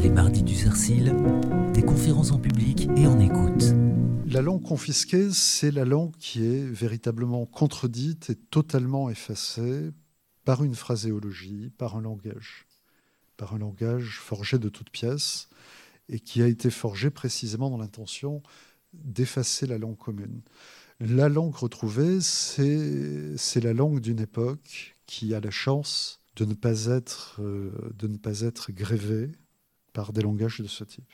Les mardis du Cercil, des conférences en public et en écoute. La langue confisquée, c'est la langue qui est véritablement contredite et totalement effacée par une phraséologie, par un langage, par un langage forgé de toutes pièces et qui a été forgé précisément dans l'intention d'effacer la langue commune. La langue retrouvée, c'est la langue d'une époque qui a la chance de ne pas être, euh, de ne pas être grévée par des langages de ce type,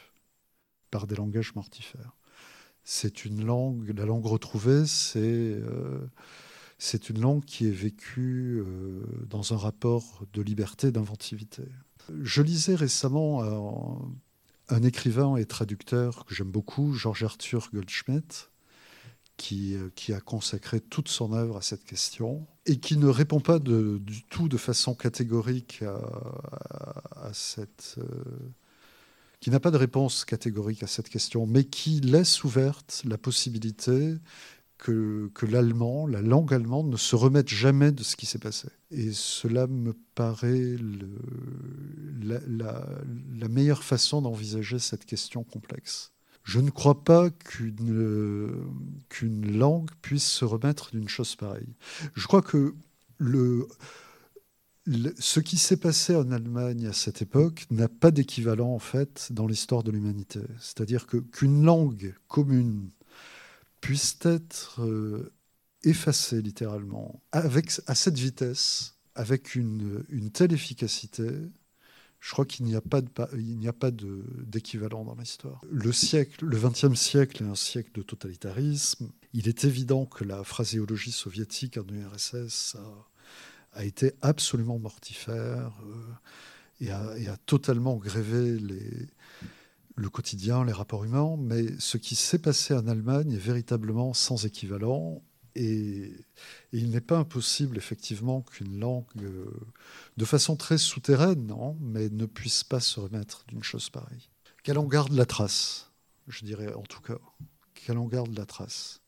par des langages mortifères. C'est une langue, la langue retrouvée, c'est euh, une langue qui est vécue euh, dans un rapport de liberté, d'inventivité. Je lisais récemment un, un, écrivain et traducteur que j'aime beaucoup, Georges Arthur Goldschmidt, qui, euh, qui, a consacré toute son œuvre à cette question et qui ne répond pas du tout de façon catégorique à, à, cette... Euh, qui n'a pas de réponse catégorique à cette question, mais qui laisse ouverte la possibilité que, que l'allemand, la langue allemande, ne se remette jamais de ce qui s'est passé. Et cela me paraît la meilleure façon d'envisager cette question complexe. Je ne crois pas qu'une qu'une langue puisse se remettre d'une chose pareille. Je crois que le, ce qui s'est passé en Allemagne à cette époque n'a pas d'équivalent en fait dans l'histoire de l'humanité. C'est-à-dire que qu'une langue commune puisse être euh, effacée littéralement avec à cette vitesse, avec une, telle efficacité, je crois qu'il n'y a pas, de, il n'y a pas d'équivalent dans l'histoire. Le siècle, le XXe siècle est un siècle de totalitarisme. Il est évident que la phraséologie soviétique en URSS a, a été absolument mortifère euh, et, a, totalement grévé le quotidien, les rapports humains. Mais ce qui s'est passé en Allemagne est véritablement sans équivalent. Et, il n'est pas impossible, effectivement, qu'une langue, euh, de façon très souterraine, non, mais ne puisse pas se remettre d'une chose pareille. Qu'elle en garde la trace, je dirais en tout cas. Qu'elle en garde la trace.